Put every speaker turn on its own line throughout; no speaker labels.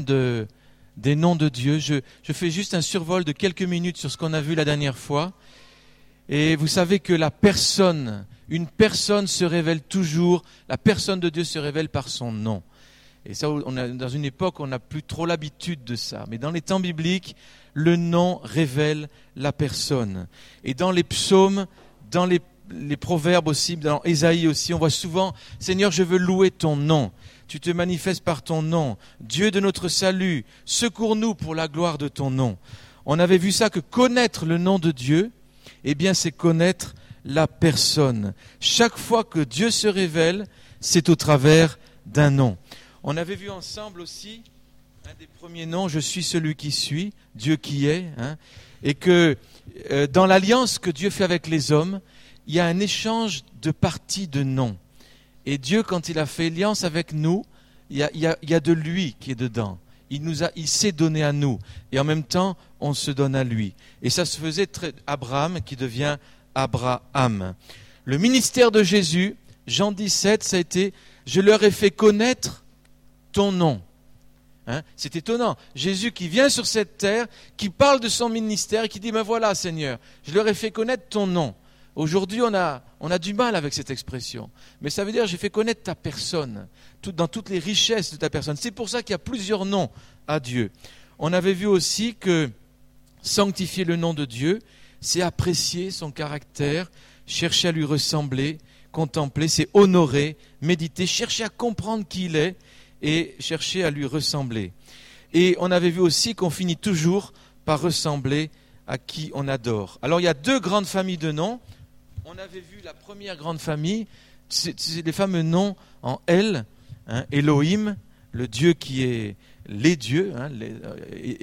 de, des noms de Dieu. Je, fais juste un survol de quelques minutes sur ce qu'on a vu la dernière fois. Et vous savez que la personne, une personne se révèle toujours, la personne de Dieu se révèle par son nom. Et ça, on dans une époque, on n'a plus trop l'habitude de ça. Mais dans les temps bibliques, le nom révèle la personne. Et dans les psaumes, dans les, les proverbes aussi, dans Ésaïe aussi, on voit souvent, Seigneur, je veux louer ton nom. Tu te manifestes par ton nom. Dieu de notre salut, secours-nous pour la gloire de ton nom. On avait vu ça que connaître le nom de Dieu, eh bien, c'est connaître la personne. Chaque fois que Dieu se révèle, c'est au travers d'un nom. On avait vu ensemble aussi un des premiers noms, je suis celui qui suis, Dieu qui est, hein, et que euh, dans l'alliance que Dieu fait avec les hommes, il y a un échange de parties de noms. Et Dieu, quand il a fait alliance avec nous, il y a, de lui qui est dedans. Il, nous a, il s'est donné à nous. Et en même temps, on se donne à lui. Et ça se faisait très, Abraham qui devient Abraham. Le ministère de Jésus, Jean 17, ça a été, je leur ai fait connaître ton nom. Hein? C'est étonnant. Jésus qui vient sur cette terre, qui parle de son ministère qui dit, ben voilà Seigneur, je leur ai fait connaître ton nom. Aujourd'hui, on a, du mal avec cette expression. Mais ça veut dire, j'ai fait connaître ta personne, dans toutes les richesses de ta personne. C'est pour ça qu'il y a plusieurs noms à Dieu. On avait vu aussi que sanctifier le nom de Dieu, c'est apprécier son caractère, chercher à lui ressembler, contempler, c'est honorer, méditer, chercher à comprendre qui il est et chercher à lui ressembler. Et on avait vu aussi qu'on finit toujours par ressembler à qui on adore. Alors il y a deux grandes familles de noms. On avait vu la première grande famille, c'est les fameux noms en L, hein, Elohim, le Dieu qui est les dieux, hein, euh,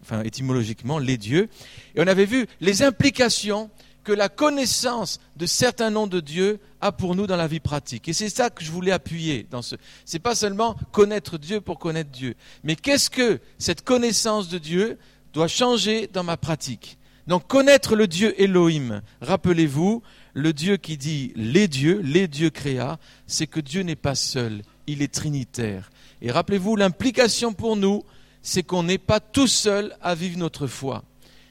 enfin étymologiquement les dieux. Et on avait vu les implications que la connaissance de certains noms de Dieu a pour nous dans la vie pratique. Et c'est ça que je voulais appuyer dans ce. C'est pas seulement connaître Dieu pour connaître Dieu, mais qu'est-ce que cette connaissance de Dieu doit changer dans ma pratique? Donc connaître le Dieu Elohim, rappelez-vous, le Dieu qui dit les dieux, les dieux créa, c'est que Dieu n'est pas seul, il est trinitaire. Et rappelez-vous, l'implication pour nous, c'est qu'on n'est pas tout seul à vivre notre foi.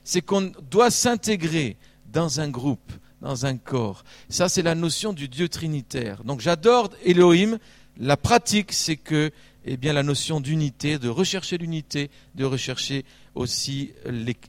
C'est qu'on doit s'intégrer dans un groupe, dans un corps. Ça, c'est la notion du Dieu trinitaire. Donc j'adore Elohim. La pratique, c'est que, eh bien, la notion d'unité, de rechercher l'unité, de rechercher aussi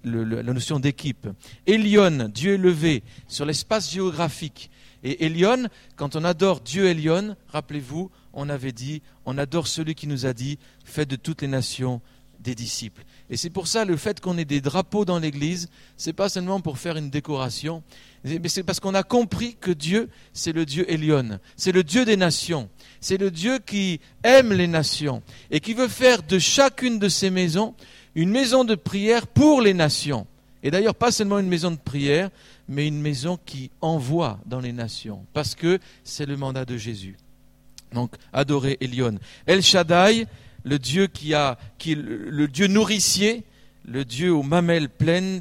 la notion d'équipe. Elion, Dieu élevé, sur l'espace géographique. Et Elion, quand on adore Dieu Elion, rappelez-vous, on avait dit, on adore celui qui nous a dit, faites de toutes les nations des disciples. Et c'est pour ça le fait qu'on ait des drapeaux dans l'église, c'est pas seulement pour faire une décoration, mais c'est parce qu'on a compris que Dieu, c'est le Dieu Elion, c'est le Dieu des nations, c'est le Dieu qui aime les nations et qui veut faire de chacune de ces maisons une maison de prière pour les nations. Et d'ailleurs, pas seulement une maison de prière, mais une maison qui envoie dans les nations, parce que c'est le mandat de Jésus. Donc, adorer Elion. El Shaddai, le Dieu qui a, le Dieu nourricier, le Dieu aux mamelles pleines,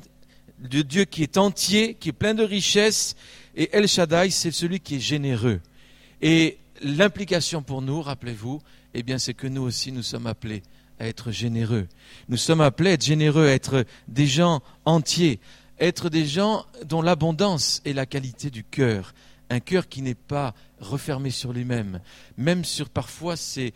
le Dieu qui est entier, qui est plein de richesses. Et El Shaddai, c'est celui qui est généreux. Et l'implication pour nous, rappelez-vous, eh bien, c'est que nous aussi, nous sommes appelés à être généreux. Nous sommes appelés à être généreux, à être des gens entiers, être des gens dont l'abondance est la qualité du cœur, un cœur qui n'est pas refermé sur lui-même, même sur parfois ses,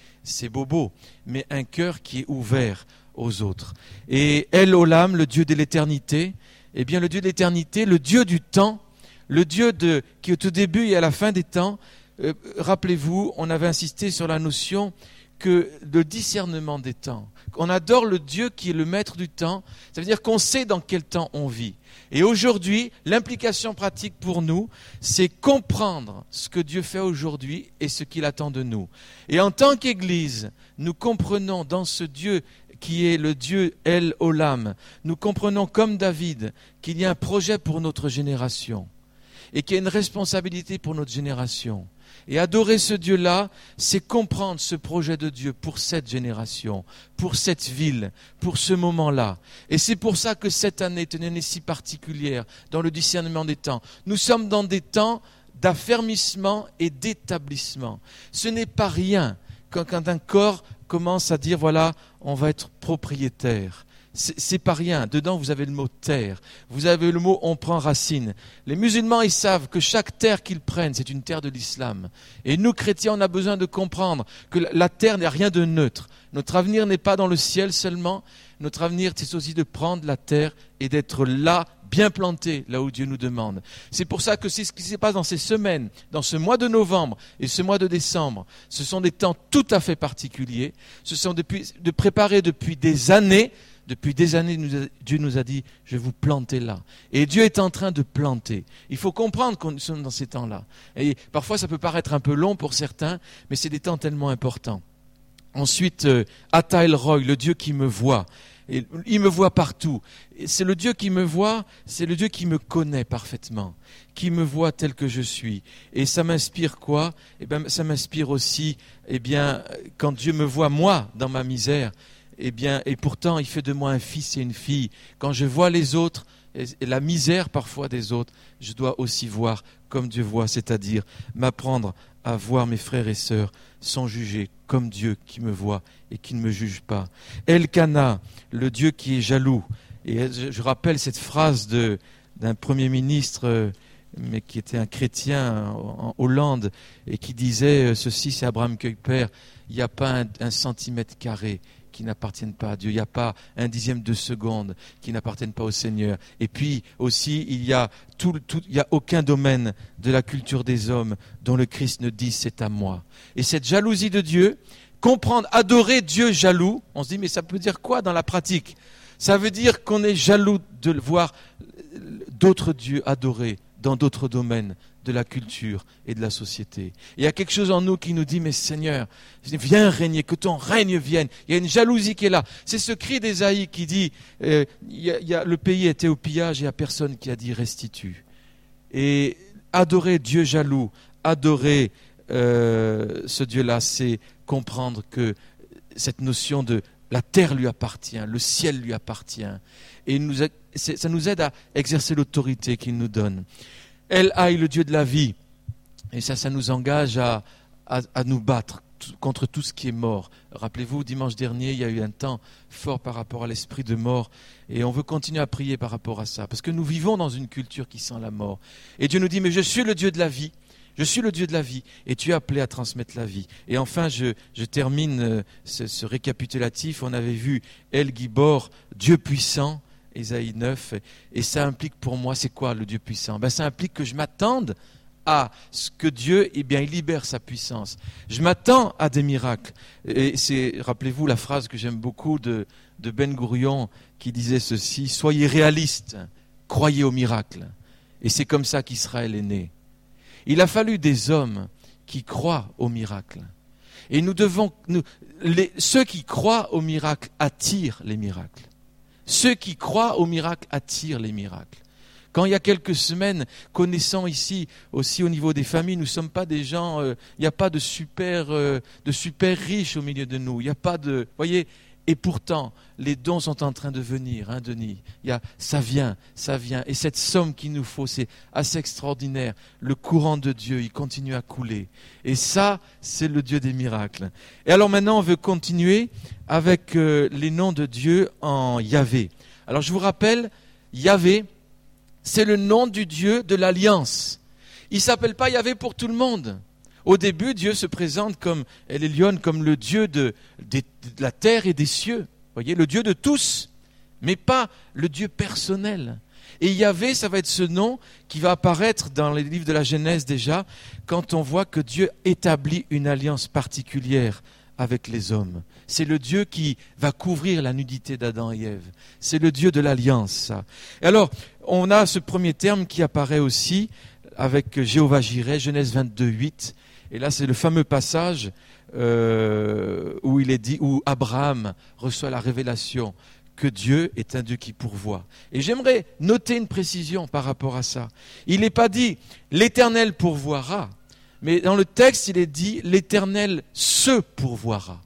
bobos, mais un cœur qui est ouvert aux autres. Et El Olam, le Dieu de l'éternité, eh bien le Dieu de l'éternité, le Dieu du temps, le Dieu de, qui est au début et à la fin des temps, euh, rappelez-vous, on avait insisté sur la notion que le discernement des temps. On adore le Dieu qui est le maître du temps. Ça veut dire qu'on sait dans quel temps on vit. Et aujourd'hui, l'implication pratique pour nous, c'est comprendre ce que Dieu fait aujourd'hui et ce qu'il attend de nous. Et en tant qu'Église, nous comprenons dans ce Dieu qui est le Dieu El Olam, nous comprenons comme David qu'il y a un projet pour notre génération et qu'il y a une responsabilité pour notre génération. Et adorer ce Dieu-là, c'est comprendre ce projet de Dieu pour cette génération, pour cette ville, pour ce moment-là. Et c'est pour ça que cette année est une année si particulière dans le discernement des temps. Nous sommes dans des temps d'affermissement et d'établissement. Ce n'est pas rien quand, un corps commence à dire, voilà, on va être propriétaire. C'est pas rien. Dedans, vous avez le mot terre. Vous avez le mot on prend racine. Les musulmans, ils savent que chaque terre qu'ils prennent, c'est une terre de l'islam. Et nous, chrétiens, on a besoin de comprendre que la terre n'est rien de neutre. Notre avenir n'est pas dans le ciel seulement. Notre avenir, c'est aussi de prendre la terre et d'être là, bien planté, là où Dieu nous demande. C'est pour ça que c'est ce qui se passe dans ces semaines, dans ce mois de novembre et ce mois de décembre. Ce sont des temps tout à fait particuliers. Ce sont depuis, de préparer depuis des années depuis des années, Dieu nous a dit, je vais vous planter là. Et Dieu est en train de planter. Il faut comprendre qu'on est dans ces temps-là. Et parfois, ça peut paraître un peu long pour certains, mais c'est des temps tellement importants. Ensuite, euh, Roy, le Dieu qui me voit. Il me voit partout. C'est le Dieu qui me voit, c'est le Dieu qui me connaît parfaitement, qui me voit tel que je suis. Et ça m'inspire quoi? Eh bien, ça m'inspire aussi, eh bien, quand Dieu me voit moi dans ma misère, eh bien, et pourtant, il fait de moi un fils et une fille. Quand je vois les autres, et la misère parfois des autres, je dois aussi voir comme Dieu voit, c'est-à-dire m'apprendre à voir mes frères et sœurs sans juger, comme Dieu qui me voit et qui ne me juge pas. Elkana, le Dieu qui est jaloux. Et je rappelle cette phrase d'un premier ministre, euh, mais qui était un chrétien en Hollande, et qui disait euh, ceci, c'est Abraham Kuyper, il n'y a pas un centimètre carré qui n'appartiennent pas à Dieu. Il n'y a pas un dixième de seconde qui n'appartiennent pas au Seigneur. Et puis aussi, il y a tout, a aucun domaine de la culture des hommes dont le Christ ne dit c'est à moi. Et cette jalousie de Dieu, comprendre, adorer Dieu jaloux, on se dit mais ça peut dire quoi dans la pratique? Ça veut dire qu'on est jaloux de voir d'autres dieux adorés dans d'autres domaines de la culture et de la société. Il y a quelque chose en nous qui nous dit, mais Seigneur, viens régner, que ton règne vienne. Il y a une jalousie qui est là. C'est ce cri d'Ésaïe qui dit, euh, le pays était au pillage et il n'y a personne qui a dit restitue. Et adorer Dieu jaloux, adorer euh, ce Dieu-là, c'est comprendre que cette notion de la terre lui appartient, le ciel lui appartient. Et ça nous aide à exercer l'autorité qu'il nous donne. Elle aille le Dieu de la vie. Et ça, ça nous engage à, à, nous battre contre tout ce qui est mort. Rappelez-vous, dimanche dernier, il y a eu un temps fort par rapport à l'esprit de mort. Et on veut continuer à prier par rapport à ça. Parce que nous vivons dans une culture qui sent la mort. Et Dieu nous dit, mais je suis le Dieu de la vie. Je suis le Dieu de la vie et tu es appelé à transmettre la vie. Et enfin, je, je termine euh, ce, ce, récapitulatif. On avait vu El Gibor, Dieu puissant, Ésaïe 9. Et ça implique pour moi, c'est quoi le Dieu puissant? Ben, Ça implique que je m'attende à ce que Dieu, eh bien, il libère sa puissance. Je m'attends à des miracles. Et c'est, rappelez-vous la phrase que j'aime beaucoup de, de Ben Gourion qui disait ceci, soyez réalistes, croyez au miracle. Et c'est comme ça qu'Israël est né. Il a fallu des hommes qui croient au miracle. Et nous devons, nous, les, ceux qui croient au miracle attirent les miracles. Ceux qui croient au miracle attirent les miracles. Quand il y a quelques semaines, connaissant ici aussi au niveau des familles, nous ne sommes pas des gens, euh, il n'y a pas de super, euh, de super riches au milieu de nous. Il n'y a pas de, voyez, et pourtant, les dons sont en train de venir, hein, Denis. Il y a, ça vient, ça vient. Et cette somme qu'il nous faut, c'est assez extraordinaire. Le courant de Dieu, il continue à couler. Et ça, c'est le Dieu des miracles. Et alors maintenant, on veut continuer avec euh, les noms de Dieu en Yahvé. Alors je vous rappelle, Yahvé, c'est le nom du Dieu de l'alliance. Il s'appelle pas Yahvé pour tout le monde. Au début, Dieu se présente comme Elion, comme le Dieu de, la terre et des cieux. Voyez, le Dieu de tous, mais pas le Dieu personnel. Et Yahvé, ça va être ce nom qui va apparaître dans les livres de la Genèse déjà, quand on voit que Dieu établit une alliance particulière avec les hommes. C'est le Dieu qui va couvrir la nudité d'Adam et Ève. C'est le Dieu de l'alliance, Et alors, on a ce premier terme qui apparaît aussi avec Jéhovah Jireh, Genèse 22, 8. Et là, c'est le fameux passage euh, où il est dit, où Abraham reçoit la révélation que Dieu est un Dieu qui pourvoit. Et j'aimerais noter une précision par rapport à ça. Il n'est pas dit l'Éternel pourvoira, mais dans le texte, il est dit l'Éternel se pourvoira.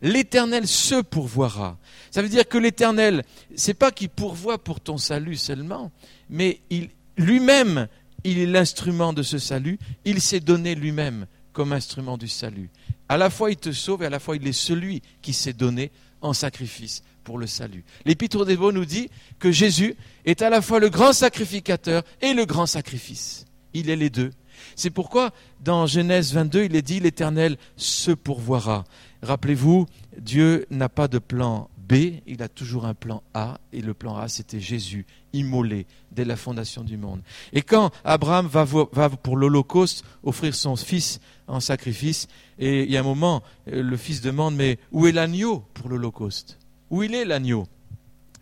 L'Éternel se pourvoira. Ça veut dire que l'Éternel, c'est pas qu'il pourvoit pour ton salut seulement, mais il lui-même il est l'instrument de ce salut, il s'est donné lui-même comme instrument du salut. À la fois il te sauve et à la fois il est celui qui s'est donné en sacrifice pour le salut. L'Épître des Beaux nous dit que Jésus est à la fois le grand sacrificateur et le grand sacrifice. Il est les deux. C'est pourquoi dans Genèse 22, il est dit l'Éternel se pourvoira. Rappelez-vous, Dieu n'a pas de plan B, il a toujours un plan A, et le plan A, c'était Jésus, immolé dès la fondation du monde. Et quand Abraham va, pour l'Holocauste offrir son fils en sacrifice, et il y a un moment, euh, le fils demande, mais où est l'agneau pour l'Holocauste? Où il est l'agneau?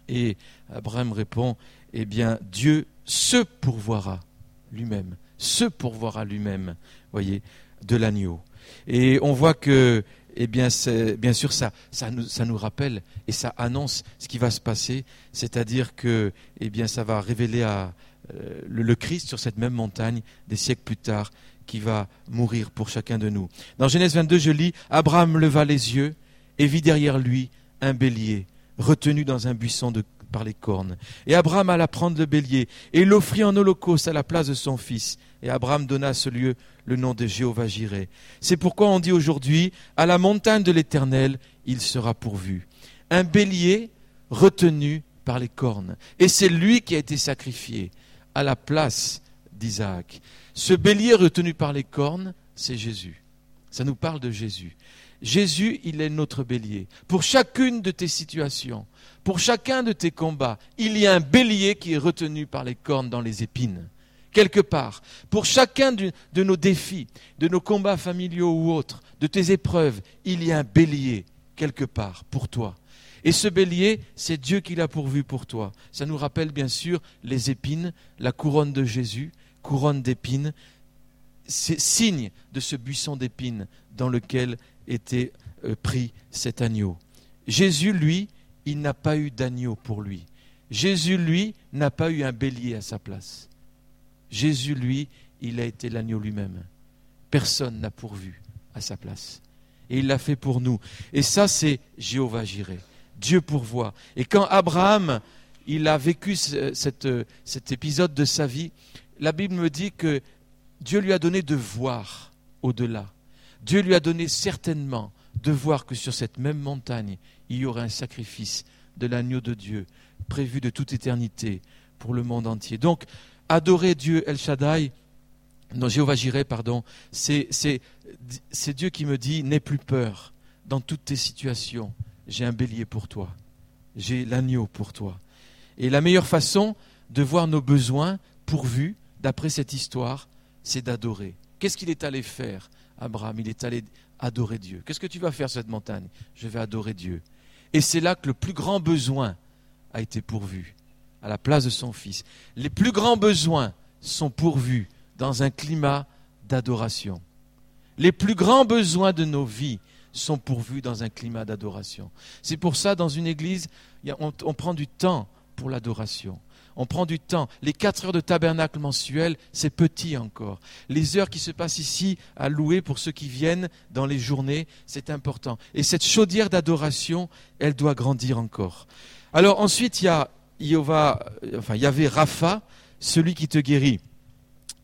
Et Abraham répond, eh bien, Dieu se pourvoira lui-même, se pourvoira lui-même, voyez, de l'agneau. Et on voit que eh bien, bien sûr, ça, ça, nous, rappelle et ça annonce ce qui va se passer, c'est-à-dire que eh bien, ça va révéler à, euh, le, Christ sur cette même montagne des siècles plus tard, qui va mourir pour chacun de nous. Dans Genèse 22, je lis, Abraham leva les yeux et vit derrière lui un bélier retenu dans un buisson par les cornes. Et Abraham alla prendre le bélier et l'offrit en holocauste à la place de son fils. Et Abraham donna à ce lieu le nom de Jéhovah Jireh. C'est pourquoi on dit aujourd'hui, à la montagne de l'Éternel, il sera pourvu. Un bélier retenu par les cornes. Et c'est lui qui a été sacrifié à la place d'Isaac. Ce bélier retenu par les cornes, c'est Jésus. Ça nous parle de Jésus. Jésus, il est notre bélier. Pour chacune de tes situations, pour chacun de tes combats, il y a un bélier qui est retenu par les cornes dans les épines quelque part. Pour chacun de, nos défis, de nos combats familiaux ou autres, de tes épreuves, il y a un bélier quelque part pour toi. Et ce bélier, c'est Dieu qui l'a pourvu pour toi. Ça nous rappelle bien sûr les épines, la couronne de Jésus, couronne d'épines, c'est signe de ce buisson d'épines dans lequel était euh, pris cet agneau. Jésus, lui, il n'a pas eu d'agneau pour lui. Jésus, lui, n'a pas eu un bélier à sa place. Jésus, lui, il a été l'agneau lui-même. Personne n'a pourvu à sa place. Et il l'a fait pour nous. Et ça, c'est Jéhovah Jireh. Dieu pourvoit. Et quand Abraham, il a vécu cet épisode de sa vie, la Bible me dit que Dieu lui a donné de voir au-delà. Dieu lui a donné certainement de voir que sur cette même montagne, il y aurait un sacrifice de l'agneau de Dieu prévu de toute éternité pour le monde entier. Donc, adorer Dieu El Shaddai, non, Jéhovah Jireh, pardon, c'est Dieu qui me dit n'aie plus peur dans toutes tes situations. J'ai un bélier pour toi, j'ai l'agneau pour toi. Et la meilleure façon de voir nos besoins pourvus, d'après cette histoire, c'est d'adorer. Qu'est-ce qu'il est allé faire, Abraham? Il est allé adorer Dieu. Qu'est-ce que tu vas faire sur cette montagne? Je vais adorer Dieu. Et c'est là que le plus grand besoin a été pourvu à la place de son Fils. Les plus grands besoins sont pourvus dans un climat d'adoration. Les plus grands besoins de nos vies sont pourvus dans un climat d'adoration. C'est pour ça, dans une église, on, prend du temps pour l'adoration. On prend du temps. Les quatre heures de tabernacle mensuel, c'est petit encore. Les heures qui se passent ici à louer pour ceux qui viennent dans les journées, c'est important. Et cette chaudière d'adoration, elle doit grandir encore. Alors ensuite, il y a Yahvé, enfin, Yahvé Rapha, celui qui te guérit.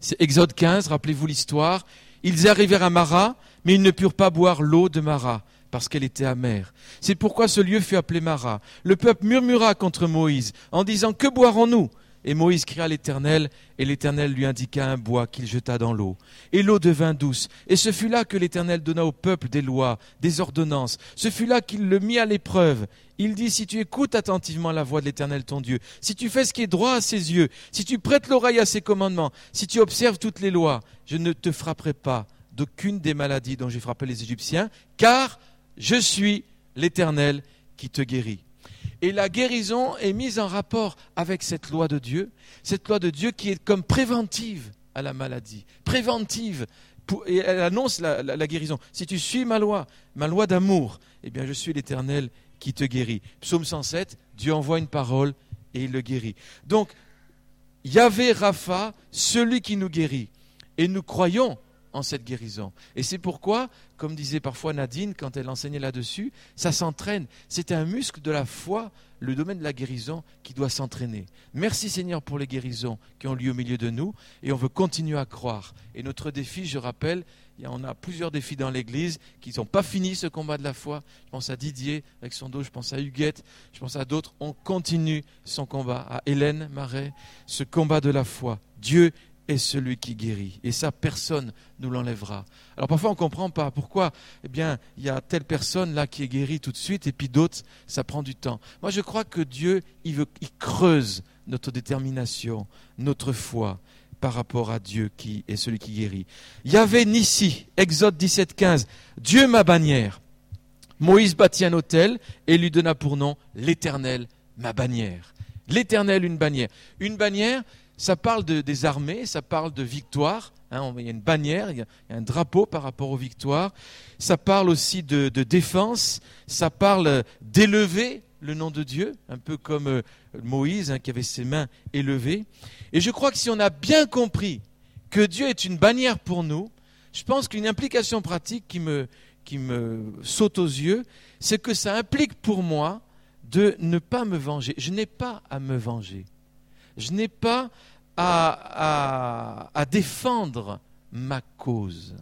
C'est Exode 15, rappelez-vous l'histoire. Ils arrivèrent à Mara, mais ils ne purent pas boire l'eau de Mara, parce qu'elle était amère. C'est pourquoi ce lieu fut appelé Mara. Le peuple murmura contre Moïse, en disant Que boirons-nous? Et Moïse cria à l'Éternel, et l'Éternel lui indiqua un bois qu'il jeta dans l'eau. Et l'eau devint douce. Et ce fut là que l'Éternel donna au peuple des lois, des ordonnances. Ce fut là qu'il le mit à l'épreuve. Il dit, si tu écoutes attentivement la voix de l'Éternel ton Dieu, si tu fais ce qui est droit à ses yeux, si tu prêtes l'oreille à ses commandements, si tu observes toutes les lois, je ne te frapperai pas d'aucune des maladies dont j'ai frappé les Égyptiens, car je suis l'Éternel qui te guérit. Et la guérison est mise en rapport avec cette loi de Dieu, cette loi de Dieu qui est comme préventive à la maladie, préventive. et elle annonce la, guérison. Si tu suis ma loi, ma loi d'amour, eh bien je suis l'Éternel qui te guérit. Psaume 107, Dieu envoie une parole et il le guérit. Donc, Yahvé Rapha, celui qui nous guérit. Et nous croyons en cette guérison. Et c'est pourquoi, comme disait parfois Nadine quand elle enseignait là-dessus, ça s'entraîne. C'est un muscle de la foi, le domaine de la guérison, qui doit s'entraîner. Merci Seigneur pour les guérisons qui ont lieu au milieu de nous, et on veut continuer à croire. Et notre défi, je rappelle, on a plusieurs défis dans l'Église qui n'ont pas fini ce combat de la foi. Je pense à Didier avec son dos, je pense à Huguette, je pense à d'autres. On continue son combat, à Hélène Marais, ce combat de la foi. Dieu est celui qui guérit. Et ça, personne nous l'enlèvera. Alors parfois, on ne comprend pas pourquoi, eh bien, il y a telle personne là qui est guérie tout de suite, et puis d'autres, ça prend du temps. Moi, je crois que Dieu, il, veut, creuse notre détermination, notre foi par rapport à Dieu qui est celui qui guérit. Yahvé Nissi, Exode 17, 15. Dieu ma bannière. Moïse bâtit un autel et lui donna pour nom l'Éternel, ma bannière. L'Éternel, une bannière. Une bannière, ça parle de, des armées, ça parle de victoire. Hein, il y a une bannière, il y a, un drapeau par rapport aux victoires. Ça parle aussi de, de défense, ça parle d'élever le nom de Dieu, un peu comme euh, Moïse hein, qui avait ses mains élevées. Et je crois que si on a bien compris que Dieu est une bannière pour nous, je pense qu'une implication pratique qui me, qui me saute aux yeux, c'est que ça implique pour moi de ne pas me venger. Je n'ai pas à me venger. Je n'ai pas à, défendre ma cause.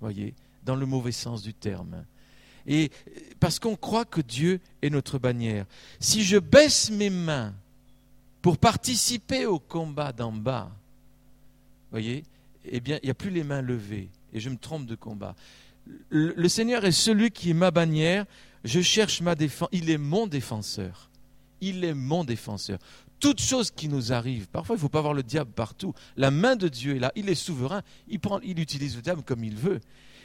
Voyez, dans le mauvais sens du terme. Et parce qu'on croit que Dieu est notre bannière. Si je baisse mes mains pour participer au combat d'en bas, voyez, eh bien, il n'y a plus les mains levées et je me trompe de combat. Le Seigneur est celui qui est ma bannière. Je cherche ma défense. Il est mon défenseur. Il est mon défenseur. Toute chose qui nous arrive, parfois il ne faut pas voir le diable partout. La main de Dieu est là. Il est souverain. Il, prend, il utilise le diable comme il veut.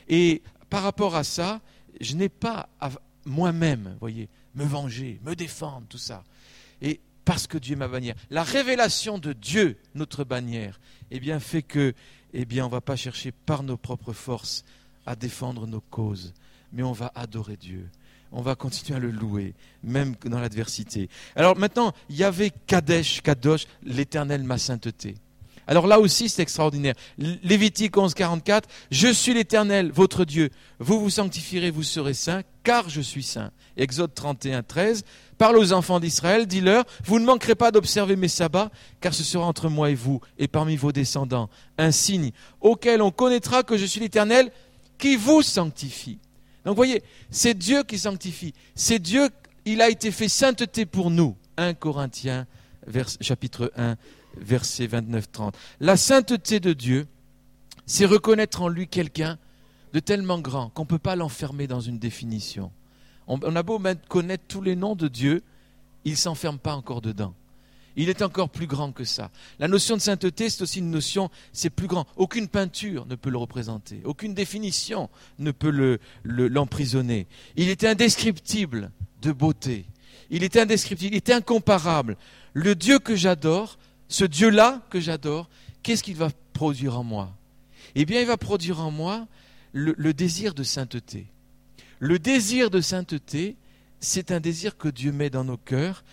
Et par rapport à ça, je n'ai pas à moi-même, voyez, me venger, me défendre, tout ça. Et parce que Dieu est ma bannière. La révélation de Dieu, notre bannière, eh bien, fait que, eh bien, on ne va pas chercher par nos propres forces à défendre nos causes, mais on va adorer Dieu. On va continuer à le louer, même dans l'adversité. Alors maintenant, il y avait Kadesh, Kadosh, l'éternel ma sainteté. Alors là aussi, c'est extraordinaire. Lévitique 11, 44, Je suis l'Éternel, votre Dieu. Vous vous sanctifierez, vous serez saints, car je suis saint. Exode 31, 13, Parle aux enfants d'Israël, dis-leur, vous ne manquerez pas d'observer mes sabbats, car ce sera entre moi et vous, et parmi vos descendants, un signe auquel on connaîtra que je suis l'Éternel, qui vous sanctifie. Donc voyez, c'est Dieu qui sanctifie. C'est Dieu, il a été fait sainteté pour nous. 1 Corinthiens, chapitre 1, versets 29-30. La sainteté de Dieu, c'est reconnaître en lui quelqu'un de tellement grand qu'on ne peut pas l'enfermer dans une définition. On, a beau connaître tous les noms de Dieu, il ne s'enferme pas encore dedans. Il est encore plus grand que ça. La notion de sainteté, c'est aussi une notion, c'est plus grand. Aucune peinture ne peut le représenter. Aucune définition ne peut l'emprisonner. Le, il est indescriptible de beauté. Il est indescriptible, il est incomparable. Le Dieu que j'adore, ce Dieu-là que j'adore, qu'est-ce qu'il va produire en moi? Eh bien, il va produire en moi le, le désir de sainteté. Le désir de sainteté, c'est un désir que Dieu met dans nos cœurs,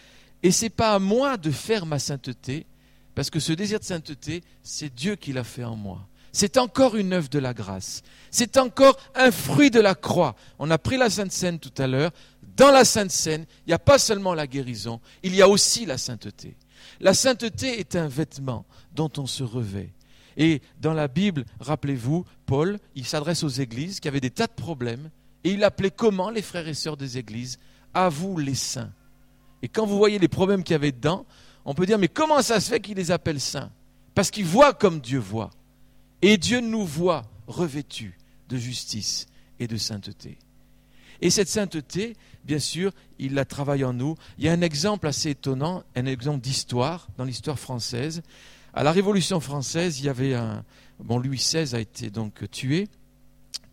et ce n'est pas à moi de faire ma sainteté, parce que ce désir de sainteté, c'est Dieu qui l'a fait en moi. C'est encore une œuvre de la grâce. C'est encore un fruit de la croix. On a pris la Sainte Seine tout à l'heure. Dans la Sainte Seine, il n'y a pas seulement la guérison, il y a aussi la sainteté. La sainteté est un vêtement dont on se revêt. Et dans la Bible, rappelez-vous, Paul, il s'adresse aux églises qui avaient des tas de problèmes, et il appelait comment les frères et sœurs des églises? À vous les saints. Et quand vous voyez les problèmes qu'il y avait dedans, on peut dire, mais comment ça se fait qu'il les appelle saints? Parce qu'ils voient comme Dieu voit. Et Dieu nous voit revêtus de justice et de sainteté. Et cette sainteté, bien sûr, il la travaille en nous. Il y a un exemple assez étonnant, un exemple d'histoire, dans l'histoire française. À la Révolution française, il y avait un. Bon, Louis XVI a été donc tué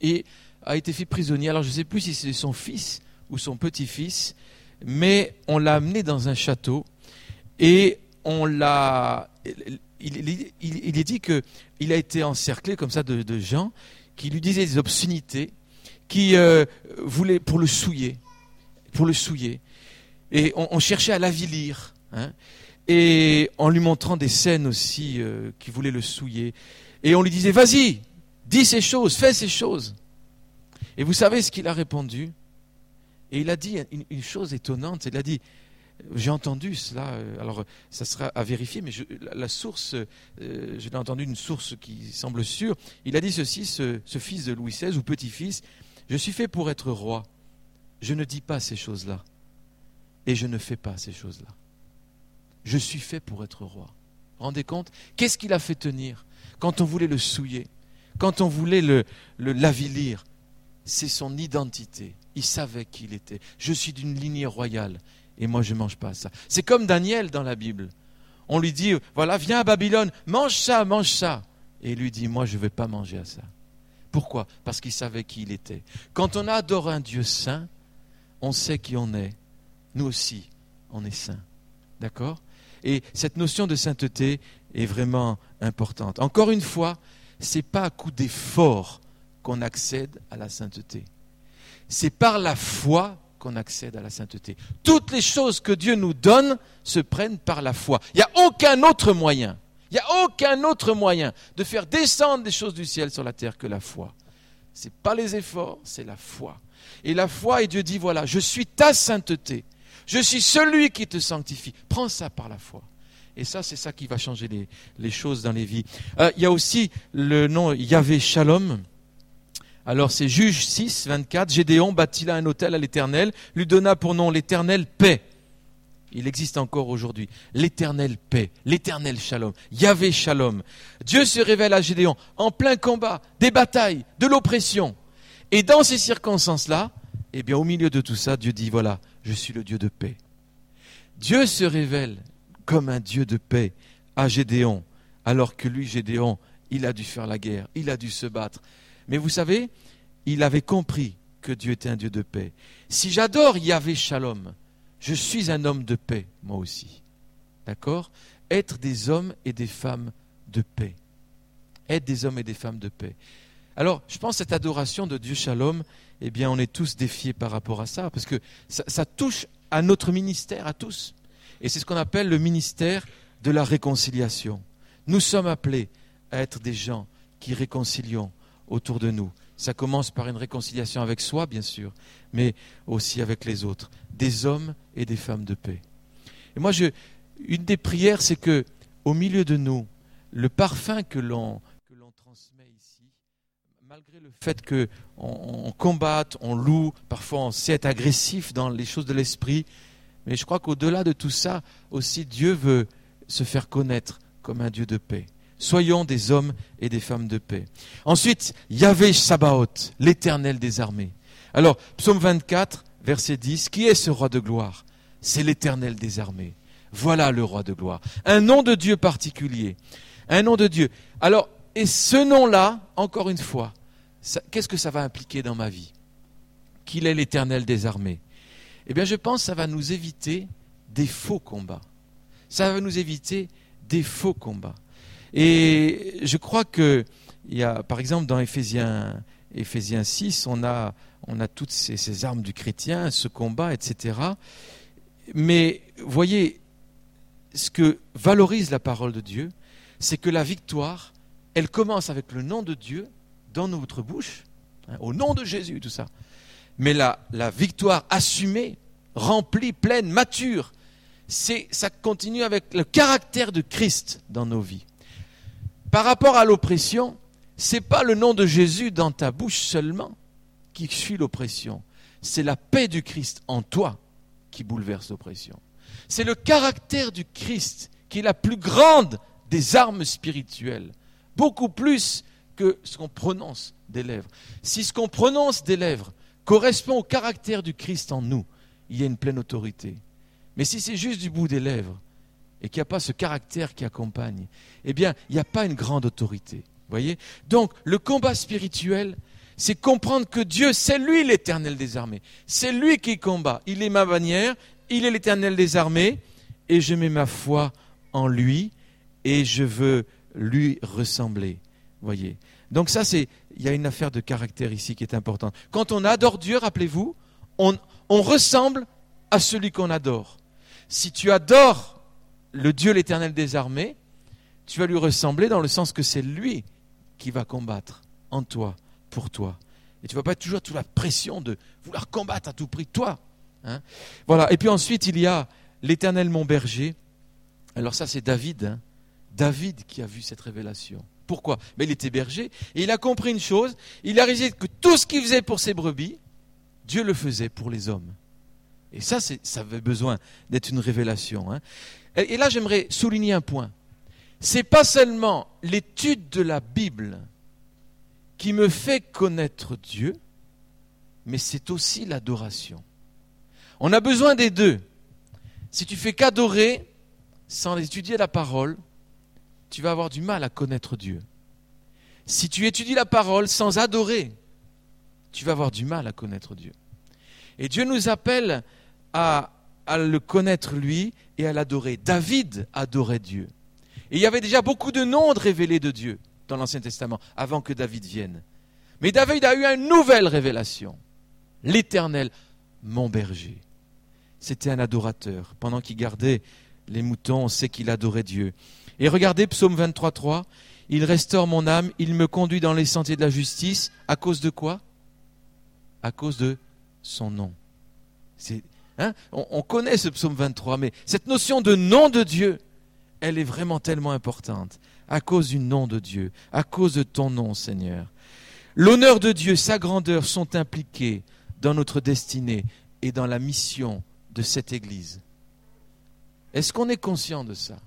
et a été fait prisonnier. Alors je ne sais plus si c'est son fils ou son petit-fils, mais on l'a amené dans un château et on l'a. Il, est dit qu'il a été encerclé comme ça de, gens qui lui disaient des obscénités qui euh, voulait pour le souiller, pour le souiller. Et on, cherchait à l'avilir, hein, et en lui montrant des scènes aussi euh, qui voulaient le souiller. Et on lui disait, vas-y, dis ces choses, fais ces choses. Et vous savez ce qu'il a répondu? Et il a dit une, chose étonnante, il a dit, j'ai entendu cela, euh, alors ça sera à vérifier, mais la, source, euh, j'ai entendu une source qui semble sûre. Il a dit ceci, ce, fils de Louis XVI ou petit-fils, je suis fait pour être roi. Je ne dis pas ces choses-là. Et je ne fais pas ces choses-là. Je suis fait pour être roi. Rendez compte? Qu'est-ce qu'il a fait tenir? Quand on voulait le souiller, quand on voulait le, le l'avilir C'est son identité. Il savait qui il était. Je suis d'une lignée royale et moi je ne mange pas ça. C'est comme Daniel dans la Bible. On lui dit, voilà, viens à Babylone, mange ça, mange ça. Et il lui dit, moi je ne vais pas manger à ça. Pourquoi? Parce qu'il savait qui il était. Quand on adore un Dieu saint, on sait qui on est. Nous aussi, on est saint. D'accord? Et cette notion de sainteté est vraiment importante. Encore une fois, ce n'est pas à coup d'effort qu'on accède à la sainteté. C'est par la foi qu'on accède à la sainteté. Toutes les choses que Dieu nous donne se prennent par la foi. Il n'y a aucun autre moyen, il n'y a aucun autre moyen de faire descendre des choses du ciel sur la terre que la foi. Ce n'est pas les efforts, c'est la foi. Et la foi, et Dieu dit, voilà, je suis ta sainteté. Je suis celui qui te sanctifie. Prends ça par la foi. Et ça, c'est ça qui va changer les, choses dans les vies. Euh, il y a aussi le nom Yahvé Shalom. Alors c'est Juge 6, 24. Gédéon bâtit là un hôtel à l'Éternel, lui donna pour nom l'Éternel paix. Il existe encore aujourd'hui. L'éternel paix, l'éternel shalom, Yahvé shalom. Dieu se révèle à Gédéon en plein combat, des batailles, de l'oppression. Et dans ces circonstances-là, eh bien, au milieu de tout ça, Dieu dit, voilà, je suis le Dieu de paix. Dieu se révèle comme un Dieu de paix à Gédéon, alors que lui, Gédéon, il a dû faire la guerre, il a dû se battre. Mais vous savez, il avait compris que Dieu était un Dieu de paix. Si j'adore Yahvé Shalom, je suis un homme de paix, moi aussi. D'accord? Être des hommes et des femmes de paix. Être des hommes et des femmes de paix. Alors, je pense que cette adoration de Dieu Shalom, eh bien, on est tous défiés par rapport à ça, parce que ça, ça touche à notre ministère, à tous. Et c'est ce qu'on appelle le ministère de la réconciliation. Nous sommes appelés à être des gens qui réconcilions autour de nous. Ça commence par une réconciliation avec soi, bien sûr, mais aussi avec les autres, des hommes et des femmes de paix. Et moi, je, une des prières, c'est que, au milieu de nous, le parfum que l'on transmet ici, malgré le fait que on, combatte, on loue, parfois on sait être agressif dans les choses de l'esprit, mais je crois qu'au-delà de tout ça, aussi Dieu veut se faire connaître comme un Dieu de paix. Soyons des hommes et des femmes de paix. Ensuite, Yahvé Sabaoth, l'éternel des armées. Alors, psaume 24, verset 10, qui est ce roi de gloire? C'est l'éternel des armées. Voilà le roi de gloire. Un nom de Dieu particulier. Un nom de Dieu. Alors, et ce nom-là, encore une fois, qu'est-ce que ça va impliquer dans ma vie? Qu'il est l'éternel des armées. Eh bien, je pense que ça va nous éviter des faux combats. Ça va nous éviter des faux combats. Et je crois que, il y a, par exemple, dans Éphésiens, Éphésiens 6, on a, on a toutes ces, armes du chrétien, ce combat, etc. Mais voyez, ce que valorise la parole de Dieu, c'est que la victoire, elle commence avec le nom de Dieu dans notre bouche, hein, au nom de Jésus, tout ça. Mais la, la victoire assumée, remplie, pleine, mature, c'est, ça continue avec le caractère de Christ dans nos vies. Par rapport à l'oppression, c'est pas le nom de Jésus dans ta bouche seulement qui suit l'oppression. C'est la paix du Christ en toi qui bouleverse l'oppression. C'est le caractère du Christ qui est la plus grande des armes spirituelles, beaucoup plus que ce qu'on prononce des lèvres. Si ce qu'on prononce des lèvres correspond au caractère du Christ en nous, il y a une pleine autorité. Mais si c'est juste du bout des lèvres, et qu'il n'y a pas ce caractère qui accompagne, eh bien, il n'y a pas une grande autorité. Voyez? Donc, le combat spirituel, c'est comprendre que Dieu, c'est lui l'éternel des armées. C'est lui qui combat. Il est ma bannière, il est l'éternel des armées, et je mets ma foi en lui, et je veux lui ressembler. Voyez? Donc ça, c'est, il y a une affaire de caractère ici qui est importante. Quand on adore Dieu, rappelez-vous, on, on ressemble à celui qu'on adore. Si tu adores le Dieu l'éternel des armées, tu vas lui ressembler dans le sens que c'est lui qui va combattre en toi, pour toi. Et tu vas pas être toujours toute la pression de vouloir combattre à tout prix, toi. Hein. voilà. Et puis ensuite, il y a l'Éternel mon berger. Alors ça c'est David, hein. David qui a vu cette révélation. Pourquoi? Mais Il était berger et il a compris une chose, il a réalisé que tout ce qu'il faisait pour ses brebis, Dieu le faisait pour les hommes. Et ça, ça avait besoin d'être une révélation. Hein. Et, et là, j'aimerais souligner un point. C'est pas seulement l'étude de la Bible qui me fait connaître Dieu, mais c'est aussi l'adoration. On a besoin des deux. Si tu fais qu'adorer sans étudier la parole, tu vas avoir du mal à connaître Dieu. Si tu étudies la parole sans adorer, tu vas avoir du mal à connaître Dieu. Et Dieu nous appelle à, le connaître lui et à l'adorer. David adorait Dieu. Et il y avait déjà beaucoup de noms révélés de Dieu dans l'Ancien Testament avant que David vienne. Mais David a eu une nouvelle révélation. L'Éternel, mon berger. C'était un adorateur. Pendant qu'il gardait les moutons, on sait qu'il adorait Dieu. Et regardez Psaume 23.3. Il restaure mon âme, il me conduit dans les sentiers de la justice. À cause de quoi? À cause de son nom. Hein on, on, connaît ce psaume 23, mais cette notion de nom de Dieu, elle est vraiment tellement importante. À cause du nom de Dieu, à cause de ton nom, Seigneur. L'honneur de Dieu, sa grandeur sont impliqués dans notre destinée et dans la mission de cette Église. Est-ce qu'on est conscient de ça?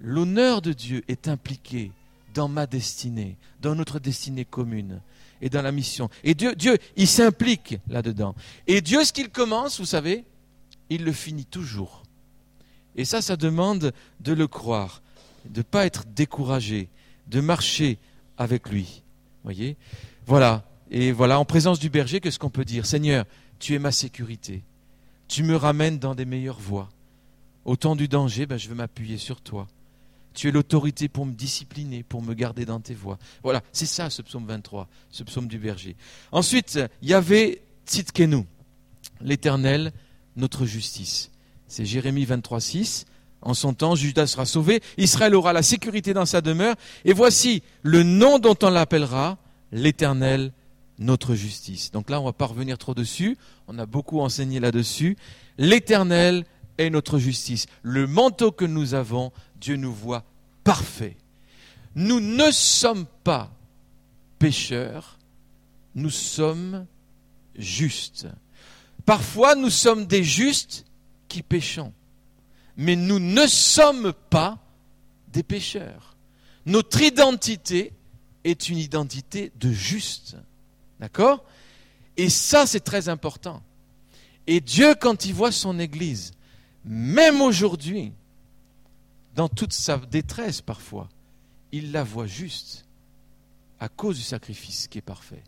L'honneur de Dieu est impliqué dans ma destinée, dans notre destinée commune et dans la mission. Et Dieu, Dieu il s'implique là-dedans. Et Dieu, ce qu'il commence, vous savez, il le finit toujours. Et ça, ça demande de le croire, de ne pas être découragé, de marcher avec lui. Voyez? Voilà. Et voilà, en présence du berger, qu'est-ce qu'on peut dire? Seigneur, tu es ma sécurité. Tu me ramènes dans des meilleures voies. Au temps du danger, ben, je veux m'appuyer sur toi. Tu es l'autorité pour me discipliner, pour me garder dans tes voies. Voilà, c'est ça ce psaume 23, ce psaume du berger. Ensuite, il y l'Éternel, notre justice. C'est Jérémie 23, 6. En son temps, Judas sera sauvé, Israël aura la sécurité dans sa demeure, et voici le nom dont on l'appellera, l'Éternel, notre justice. Donc là, on ne va pas revenir trop dessus, on a beaucoup enseigné là-dessus. L'Éternel est notre justice. Le manteau que nous avons, Dieu nous voit parfait. Nous ne sommes pas pécheurs, nous sommes justes. Parfois, nous sommes des justes qui péchons, mais nous ne sommes pas des pécheurs. Notre identité est une identité de juste. D'accord? Et ça, c'est très important. Et Dieu, quand il voit son Église, même aujourd'hui, dans toute sa détresse parfois, il la voit juste à cause du sacrifice qui est parfait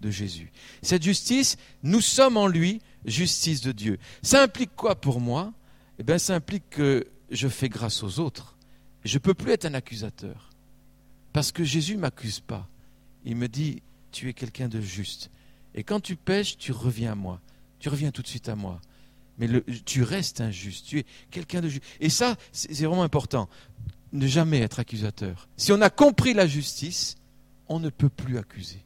de Jésus. Cette justice, nous sommes en lui justice de Dieu. Ça implique quoi pour moi? Eh bien, ça implique que je fais grâce aux autres. Je ne peux plus être un accusateur. Parce que Jésus ne m'accuse pas. Il me dit, tu es quelqu'un de juste. Et quand tu pêches, tu reviens à moi. Tu reviens tout de suite à moi mais tu restes injuste, tu es quelqu'un de juste. Et ça, c'est vraiment important, ne jamais être accusateur. Si on a compris la justice, on ne peut plus accuser.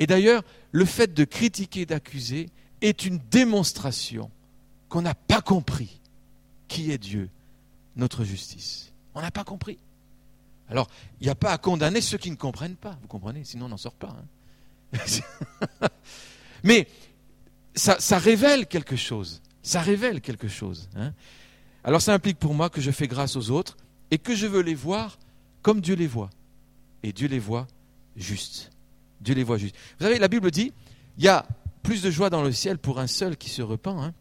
Et d'ailleurs, le fait de critiquer, d'accuser, est une démonstration qu'on n'a pas compris qui est Dieu, notre justice. On n'a pas compris. Alors, il n'y a pas à condamner ceux qui ne comprennent pas, vous comprenez, sinon on n'en sort pas. Hein. Mais ça, révèle quelque chose. Ça révèle quelque chose. Hein. Alors ça implique pour moi que je fais grâce aux autres et que je veux les voir comme Dieu les voit. Et Dieu les voit juste. Dieu les voit juste. Vous savez, la Bible dit, il y a plus de joie dans le ciel pour un seul qui se repent. Hein.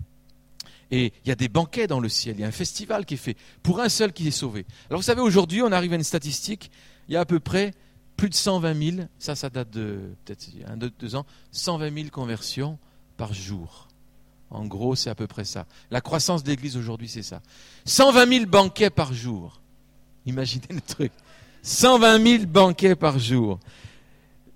Et il y a des banquets dans le ciel, il y a un festival qui est fait pour un seul qui est sauvé. Alors vous savez, aujourd'hui, on arrive à une statistique, il y a à peu près plus de 120 000, ça, ça date de peut-être un, deux, deux ans, 120 000 conversions par jour. En gros, c'est à peu près ça. La croissance de l'Église aujourd'hui, c'est ça. 120 000 banquets par jour. Imaginez le truc. 120 000 banquets par jour.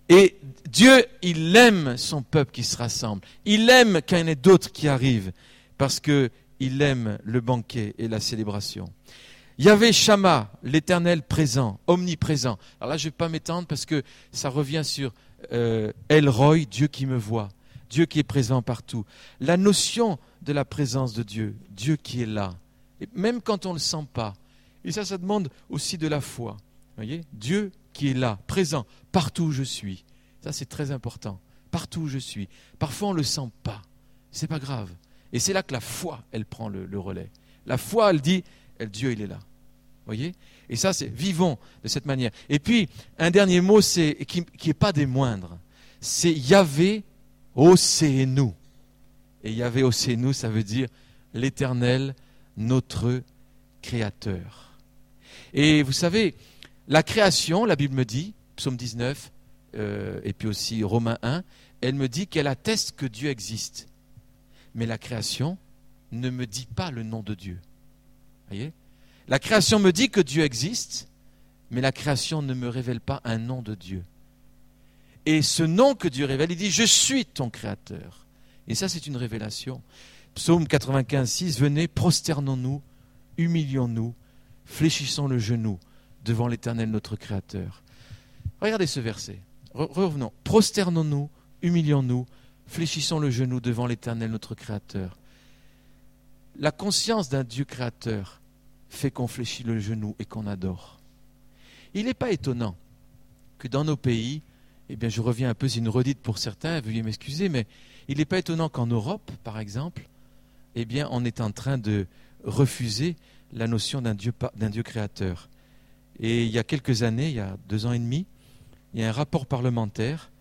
Et Dieu, il aime son peuple qui se rassemble. Il aime qu'il y en ait d'autres qui arrivent parce qu'il aime le banquet et la célébration. Il y avait Shama, l'éternel présent, omniprésent. Alors là, je ne vais pas m'étendre parce que ça revient sur euh, El Roy, Dieu qui me voit. Dieu qui est présent partout. La notion de la présence de Dieu, Dieu qui est là, même quand on ne le sent pas. Et ça, ça demande aussi de la foi. Voyez, Dieu qui est là, présent, partout où je suis. Ça, c'est très important. Partout où je suis. Parfois, on ne le sent pas. C'est pas grave. Et c'est là que la foi, elle prend le, relais. La foi, elle dit, elle, Dieu, il est là. Voyez? Et ça, c'est vivons de cette manière. Et puis, un dernier mot, c'est qui n'est pas des moindres. C'est Yahvé, nous. Et Yahvé, nous, ça veut dire l'éternel, notre créateur. Et vous savez, la création, la Bible me dit, psaume 19, euh, et puis aussi Romains 1, elle me dit qu'elle atteste que Dieu existe. Mais la création ne me dit pas le nom de Dieu. Voyez? La création me dit que Dieu existe, mais la création ne me révèle pas un nom de Dieu. Et ce nom que Dieu révèle, il dit Je suis ton créateur. Et ça, c'est une révélation. Psaume 95, 6 Venez, prosternons-nous, humilions-nous, fléchissons le genou devant l'Éternel notre Créateur. Regardez ce verset. Revenons. Prosternons-nous, humilions-nous, fléchissons le genou devant l'Éternel notre Créateur. La conscience d'un Dieu créateur fait qu'on fléchit le genou et qu'on adore. Il n'est pas étonnant que dans nos pays, eh bien je reviens un peu, c'est une redite pour certains, veuillez m'excuser, mais il n'est pas étonnant qu'en Europe, par exemple, eh bien on est en train de refuser la notion d'un Dieu, d'un Dieu créateur. Et il y a quelques années, il y a deux ans et demi, il y a un rapport parlementaire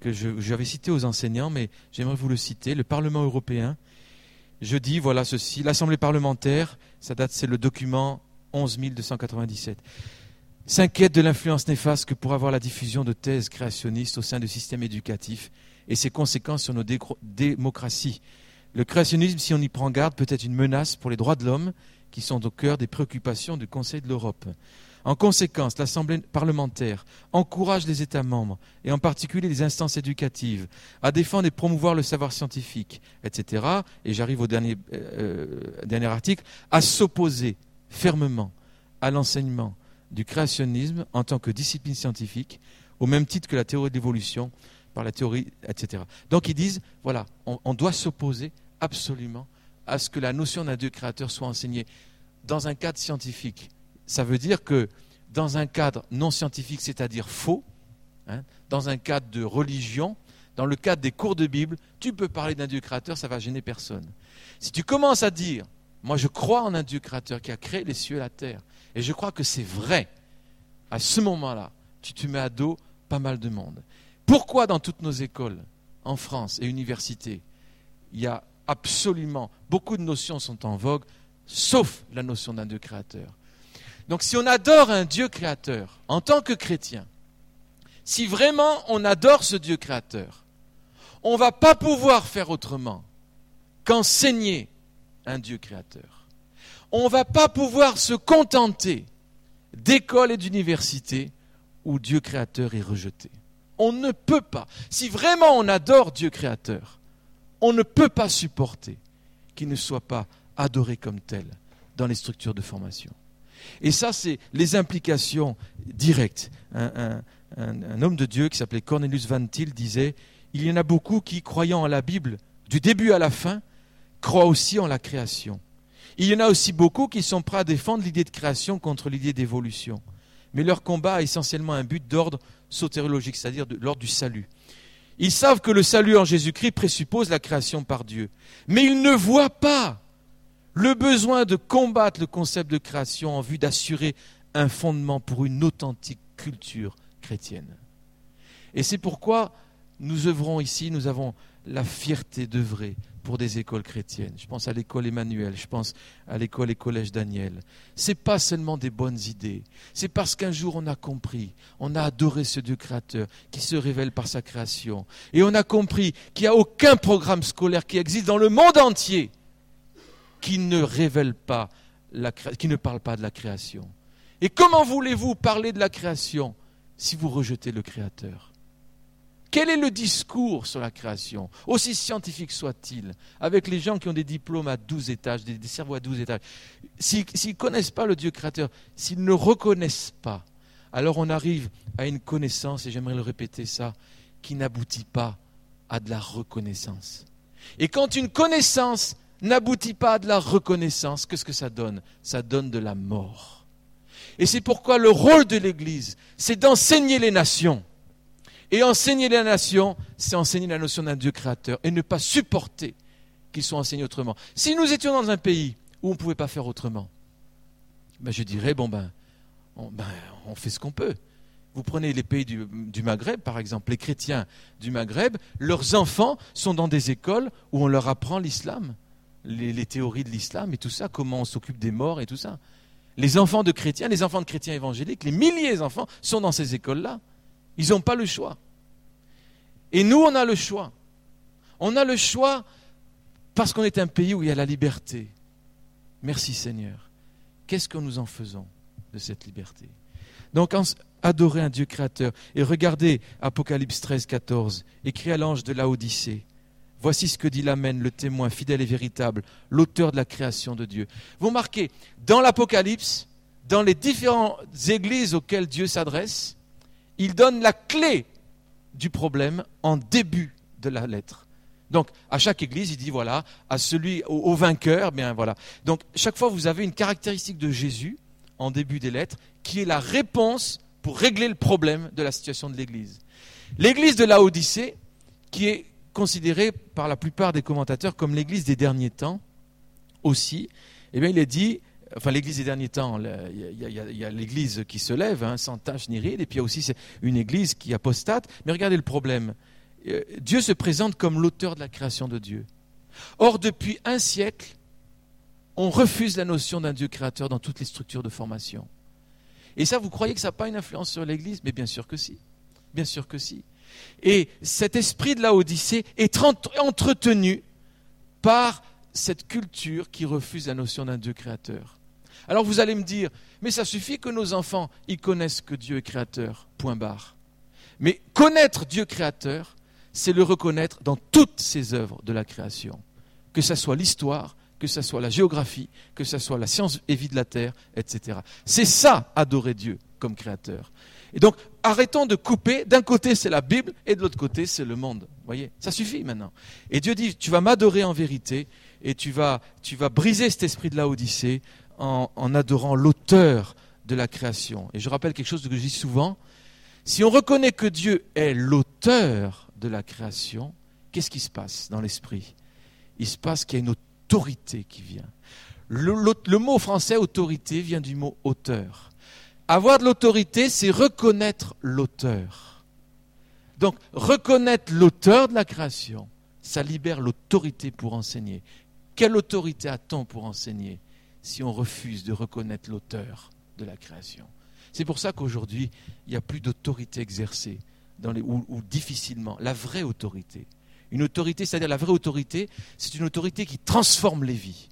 que j'avais cité aux enseignants, mais j'aimerais vous le citer. Le Parlement européen, je dis, voilà ceci, l'Assemblée parlementaire, ça date, c'est le document 11 297, s'inquiète de l'influence néfaste que pourrait avoir la diffusion de thèses créationnistes au sein du système éducatif et ses conséquences sur nos démocraties. Le créationnisme, si on y prend garde, peut être une menace pour les droits de l'homme qui sont au cœur des préoccupations du Conseil de l'Europe. En conséquence, l'Assemblée parlementaire encourage les États membres, et en particulier les instances éducatives, à défendre et promouvoir le savoir scientifique, etc. Et j'arrive au dernier, euh, dernier article, à s'opposer fermement à l'enseignement du créationnisme en tant que discipline scientifique, au même titre que la théorie de l'évolution, par la théorie, etc. Donc ils disent, voilà, on doit s'opposer absolument à ce que la notion d'un Dieu créateur soit enseignée dans un cadre scientifique ça veut dire que dans un cadre non scientifique, c'est-à-dire faux, hein, dans un cadre de religion, dans le cadre des cours de Bible, tu peux parler d'un Dieu créateur, ça va gêner personne. Si tu commences à dire, moi je crois en un Dieu créateur qui a créé les cieux et la terre, et je crois que c'est vrai, à ce moment-là, tu te mets à dos pas mal de monde. Pourquoi dans toutes nos écoles, en France et universités, il y a absolument beaucoup de notions sont en vogue, sauf la notion d'un Dieu créateur? Donc si on adore un Dieu créateur en tant que chrétien, si vraiment on adore ce Dieu créateur, on ne va pas pouvoir faire autrement qu'enseigner un Dieu créateur. On ne va pas pouvoir se contenter d'écoles et d'universités où Dieu créateur est rejeté. On ne peut pas. Si vraiment on adore Dieu créateur, on ne peut pas supporter qu'il ne soit pas adoré comme tel dans les structures de formation. Et ça, c'est les implications directes. Un, homme de Dieu qui s'appelait Cornelius Van Til disait Il y en a beaucoup qui, croyant en la Bible du début à la fin, croient aussi en la création. Il y en a aussi beaucoup qui sont prêts à défendre l'idée de création contre l'idée d'évolution. Mais leur combat a essentiellement un but d'ordre sotériologique, c'est-à-dire l'ordre du salut. Ils savent que le salut en Jésus-Christ présuppose la création par Dieu. Mais ils ne voient pas le besoin de combattre le concept de création en vue d'assurer un fondement pour une authentique culture chrétienne. Et c'est pourquoi nous œuvrons ici, nous avons la fierté d'œuvrer pour des écoles chrétiennes. Je pense à l'école Emmanuel, je pense à l'école et collège Daniel. Ce n'est pas seulement des bonnes idées, c'est parce qu'un jour on a compris, on a adoré ce Dieu créateur qui se révèle par sa création. Et on a compris qu'il n'y a aucun programme scolaire qui existe dans le monde entier qui ne révèle pas, qui ne parle pas de la création. Et comment voulez-vous parler de la création si vous rejetez le Créateur? Quel est le discours sur la création, aussi scientifique soit-il, avec les gens qui ont des diplômes à 12 étages, des, cerveaux à 12 étages? S'ils ne connaissent pas le Dieu créateur, s'ils ne reconnaissent pas, alors on arrive à une connaissance, et j'aimerais le répéter ça, qui n'aboutit pas à de la reconnaissance. Et quand une connaissance n'aboutit pas à de la reconnaissance, qu'est-ce que ça donne? Ça donne de la mort. Et c'est pourquoi le rôle de l'Église, c'est d'enseigner les nations. Et enseigner les nations, c'est enseigner la notion d'un Dieu créateur et ne pas supporter qu'ils soient enseignés autrement. Si nous étions dans un pays où on ne pouvait pas faire autrement, ben je dirais, bon ben on, ben, on fait ce qu'on peut. Vous prenez les pays du, Maghreb, par exemple, les chrétiens du Maghreb, leurs enfants sont dans des écoles où on leur apprend l'islam, les, théories de l'islam et tout ça, comment on s'occupe des morts et tout ça. Les enfants de chrétiens, les enfants de chrétiens évangéliques, les milliers d'enfants sont dans ces écoles-là. Ils n'ont pas le choix. Et nous, on a le choix. On a le choix parce qu'on est un pays où il y a la liberté. Merci Seigneur. Qu'est-ce que nous en faisons de cette liberté? Donc, adorer un Dieu créateur. Et regardez Apocalypse 13, 14, écrit à l'ange de Laodicée. Voici ce que dit l'Amen, le témoin fidèle et véritable, l'auteur de la création de Dieu. Vous marquez, dans l'Apocalypse, dans les différentes églises auxquelles Dieu s'adresse, il donne la clé du problème en début de la lettre. Donc, à chaque église, il dit voilà, à celui, au, vainqueur, bien voilà. Donc, chaque fois, vous avez une caractéristique de Jésus en début des lettres qui est la réponse pour régler le problème de la situation de l'église. L'église de la Odyssée, qui est considérée par la plupart des commentateurs comme l'église des derniers temps aussi, eh bien, il est dit enfin l'Église des derniers temps, il y a, l'Église qui se lève, hein, sans tâche ni ride, et puis il y a aussi une Église qui apostate. Mais regardez le problème. Euh, Dieu se présente comme l'auteur de la création de Dieu. Or, depuis un siècle, on refuse la notion d'un Dieu créateur dans toutes les structures de formation. Et ça, vous croyez que ça n'a pas une influence sur l'Église? Mais bien sûr que si. Bien sûr que si. Et cet esprit de la Odyssée est entretenu par cette culture qui refuse la notion d'un Dieu créateur. Alors vous allez me dire, mais ça suffit que nos enfants, ils connaissent que Dieu est créateur, point barre. Mais connaître Dieu créateur, c'est le reconnaître dans toutes ses œuvres de la création. Que ce soit l'histoire, que ce soit la géographie, que ce soit la science et vie de la terre, etc. C'est ça, adorer Dieu comme créateur. Et donc, arrêtons de couper. D'un côté, c'est la Bible, et de l'autre côté, c'est le monde. Voyez? Ça suffit maintenant. Et Dieu dit, tu vas m'adorer en vérité, et tu vas, briser cet esprit de la Odyssée en, adorant l'auteur de la création. Et je rappelle quelque chose que je dis souvent. Si on reconnaît que Dieu est l'auteur de la création, qu'est-ce qui se passe dans l'esprit? Il se passe qu'il y a une autorité qui vient. Le, mot français autorité vient du mot auteur. Avoir de l'autorité, c'est reconnaître l'auteur. Donc, reconnaître l'auteur de la création, ça libère l'autorité pour enseigner. Quelle autorité a-t-on pour enseigner si on refuse de reconnaître l'auteur de la création? C'est pour ça qu'aujourd'hui, il n'y a plus d'autorité exercée, les, ou, difficilement, la vraie autorité. Une autorité, c'est-à-dire la vraie autorité, c'est une autorité qui transforme les vies.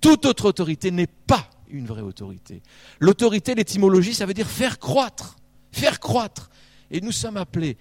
Toute autre autorité n'est pas une vraie autorité. L'autorité, l'étymologie, ça veut dire faire croître, faire croître. Et nous sommes appelés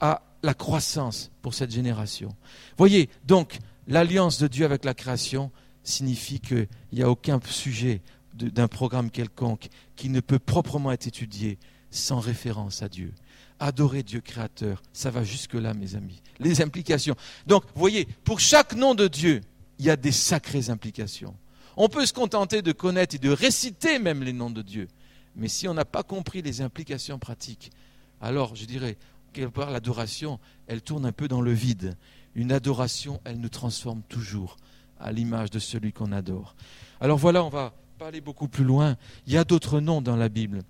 à la croissance pour cette génération. Voyez, donc, l'alliance de Dieu avec la création, signifie qu'il n'y a aucun sujet d'un programme quelconque qui ne peut proprement être étudié sans référence à Dieu. Adorer Dieu créateur, ça va jusque-là, mes amis. Les implications. Donc, voyez, pour chaque nom de Dieu, il y a des sacrées implications. On peut se contenter de connaître et de réciter même les noms de Dieu. Mais si on n'a pas compris les implications pratiques, alors je dirais, quelque part, l'adoration, elle tourne un peu dans le vide. Une adoration, elle nous transforme toujours à l'image de celui qu'on adore. Alors voilà, on va pas aller beaucoup plus loin. Il y a d'autres noms dans la Bible.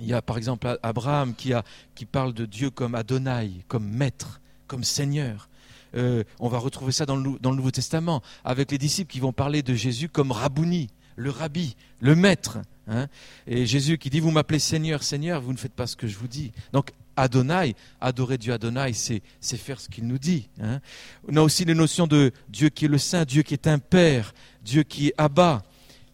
Il y a par exemple Abraham qui, qui parle de Dieu comme Adonai, comme maître, comme Seigneur. Euh, on va retrouver ça dans le, Nouveau Testament, avec les disciples qui vont parler de Jésus comme Rabouni, le rabbi, le maître. Hein. Et Jésus qui dit, vous m'appelez Seigneur, Seigneur, vous ne faites pas ce que je vous dis. Donc Adonai, adorer Dieu Adonai, c'est, faire ce qu'il nous dit. Hein. On a aussi les notions de Dieu qui est le Saint, Dieu qui est un Père, Dieu qui est Abba.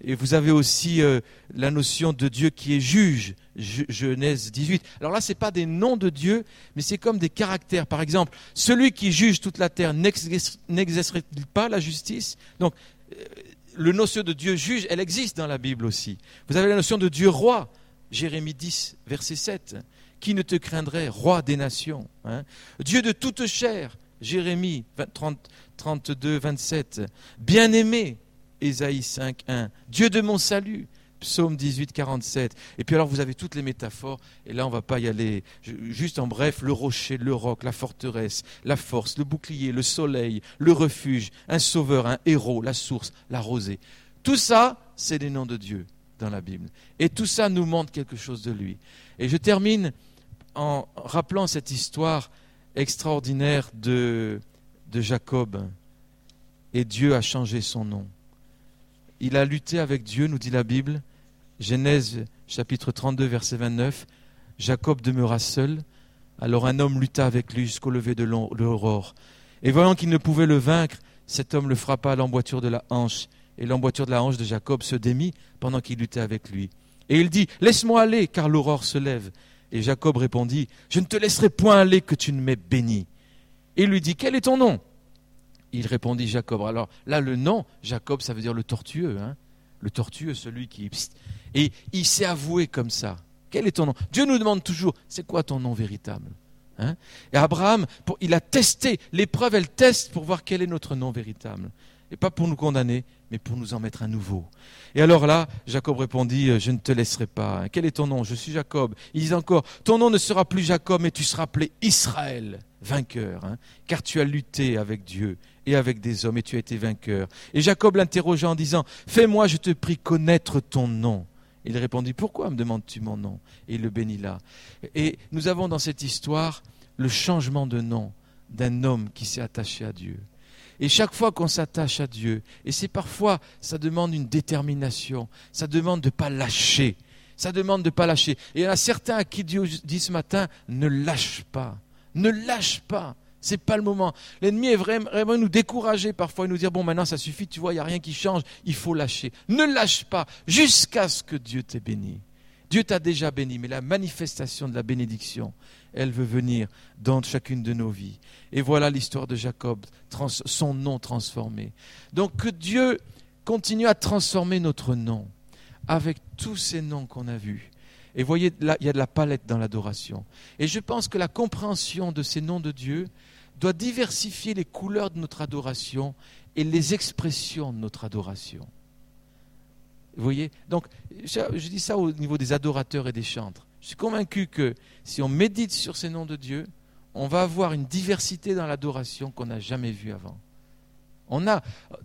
Et vous avez aussi euh, la notion de Dieu qui est juge, Genèse 18. Alors là, ce n'est pas des noms de Dieu, mais c'est comme des caractères. Par exemple, celui qui juge toute la terre n'exercerait-il pas la justice? Donc, euh, le notion de Dieu juge, elle existe dans la Bible aussi. Vous avez la notion de Dieu roi, Jérémie 10, verset 7 qui ne te craindrait, roi des nations hein? Dieu de toute chair, Jérémie 32, 27. Bien-aimé, Ésaïe 5, 1. Dieu de mon salut, Psaume 18, 47. Et puis alors vous avez toutes les métaphores, et là on va pas y aller. Juste en bref, le rocher, le roc, la forteresse, la force, le bouclier, le soleil, le refuge, un sauveur, un héros, la source, la rosée. Tout ça, c'est des noms de Dieu dans la Bible. Et tout ça nous montre quelque chose de lui. Et je termine en rappelant cette histoire extraordinaire de, de Jacob. Et Dieu a changé son nom. Il a lutté avec Dieu, nous dit la Bible. Genèse chapitre 32, verset 29. Jacob demeura seul. Alors un homme lutta avec lui jusqu'au lever de l'aurore. Et voyant qu'il ne pouvait le vaincre, cet homme le frappa à l'emboîture de la hanche. Et l'emboîture de la hanche de Jacob se démit pendant qu'il luttait avec lui. Et il dit, Laisse-moi aller, car l'aurore se lève. Et Jacob répondit, Je ne te laisserai point aller que tu ne m'aies béni. Et il lui dit, Quel est ton nom? Il répondit Jacob. Alors là, le nom, Jacob, ça veut dire le tortueux. Hein le tortueux, celui qui... Et il s'est avoué comme ça. Quel est ton nom? Dieu nous demande toujours, c'est quoi ton nom véritable hein? Et Abraham, il a testé, l'épreuve, elle teste pour voir quel est notre nom véritable. Et pas pour nous condamner, mais pour nous en mettre un nouveau. Et alors là, Jacob répondit, euh, je ne te laisserai pas. Quel est ton nom? Je suis Jacob. Il dit encore, ton nom ne sera plus Jacob, mais tu seras appelé Israël, vainqueur, hein, car tu as lutté avec Dieu et avec des hommes, et tu as été vainqueur. Et Jacob l'interrogea en disant, fais-moi, je te prie, connaître ton nom. Il répondit, pourquoi me demandes-tu mon nom? Et il le bénit là. Et nous avons dans cette histoire le changement de nom d'un homme qui s'est attaché à Dieu. Et chaque fois qu'on s'attache à Dieu, et c'est parfois, ça demande une détermination, ça demande de ne pas lâcher, ça demande de ne pas lâcher. Et il y en a certains à qui Dieu dit ce matin, ne lâche pas, ne lâche pas. C'est pas le moment. L'ennemi est vraiment, nous décourager parfois et nous dire bon maintenant ça suffit, tu vois, il n'y a rien qui change, il faut lâcher. Ne lâche pas jusqu'à ce que Dieu t'ait béni. Dieu t'a déjà béni, mais la manifestation de la bénédiction, elle veut venir dans chacune de nos vies. Et voilà l'histoire de Jacob, son nom transformé. Donc que Dieu continue à transformer notre nom avec tous ces noms qu'on a vus. Et voyez, là, il y a de la palette dans l'adoration. Et je pense que la compréhension de ces noms de Dieu doit diversifier les couleurs de notre adoration et les expressions de notre adoration. Vous voyez? Donc, je, dis ça au niveau des adorateurs et des chantres. Je suis convaincu que si on médite sur ces noms de Dieu, on va avoir une diversité dans l'adoration qu'on n'a jamais vue avant. On a,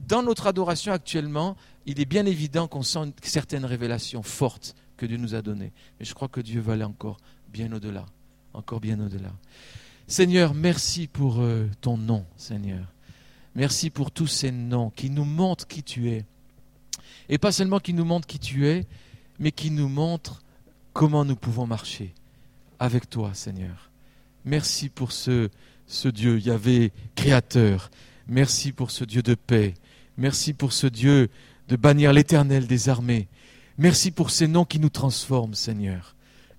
dans notre adoration actuellement, il est bien évident qu'on sent certaines révélations fortes que Dieu nous a données. Mais je crois que Dieu va aller encore bien au-delà, encore bien au-delà. Seigneur, merci pour euh, ton nom, Seigneur. Merci pour tous ces noms qui nous montrent qui tu es. Et pas seulement qui nous montrent qui tu es, mais qui nous montrent comment nous pouvons marcher avec toi, Seigneur. Merci pour ce, ce Dieu, Yahvé, créateur. Merci pour ce Dieu de paix. Merci pour ce Dieu de bannir l'éternel des armées. Merci pour ces noms qui nous transforment, Seigneur.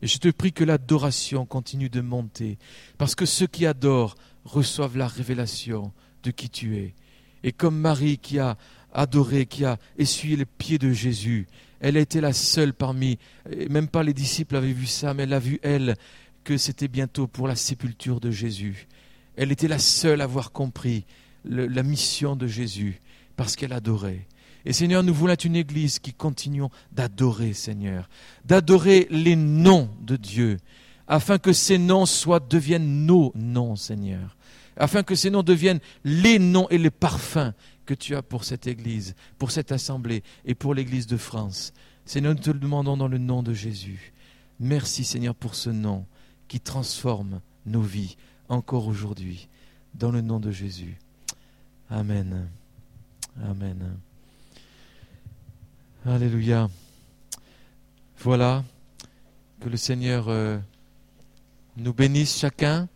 Je te prie que l'adoration continue de monter, parce que ceux qui adorent reçoivent la révélation de qui tu es. Et comme Marie qui a adoré, qui a essuyé les pieds de Jésus, elle a été la seule parmi, même pas les disciples avaient vu ça, mais elle a vu, elle, que c'était bientôt pour la sépulture de Jésus. Elle était la seule à avoir compris la mission de Jésus, parce qu'elle adorait. Et Seigneur, nous voulons être une église qui continuons d'adorer, Seigneur, d'adorer les noms de Dieu, afin que ces noms soient, deviennent nos noms, Seigneur, afin que ces noms deviennent les noms et les parfums que tu as pour cette église, pour cette assemblée et pour l'église de France. Seigneur, nous te le demandons dans le nom de Jésus. Merci, Seigneur, pour ce nom qui transforme nos vies encore aujourd'hui, dans le nom de Jésus. Amen. Amen. Alléluia. Voilà, que le Seigneur euh, nous bénisse chacun